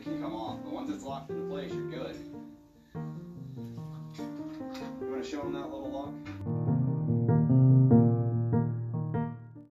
It can come off. But once it's locked into place, you're good. You want to show them that little lock?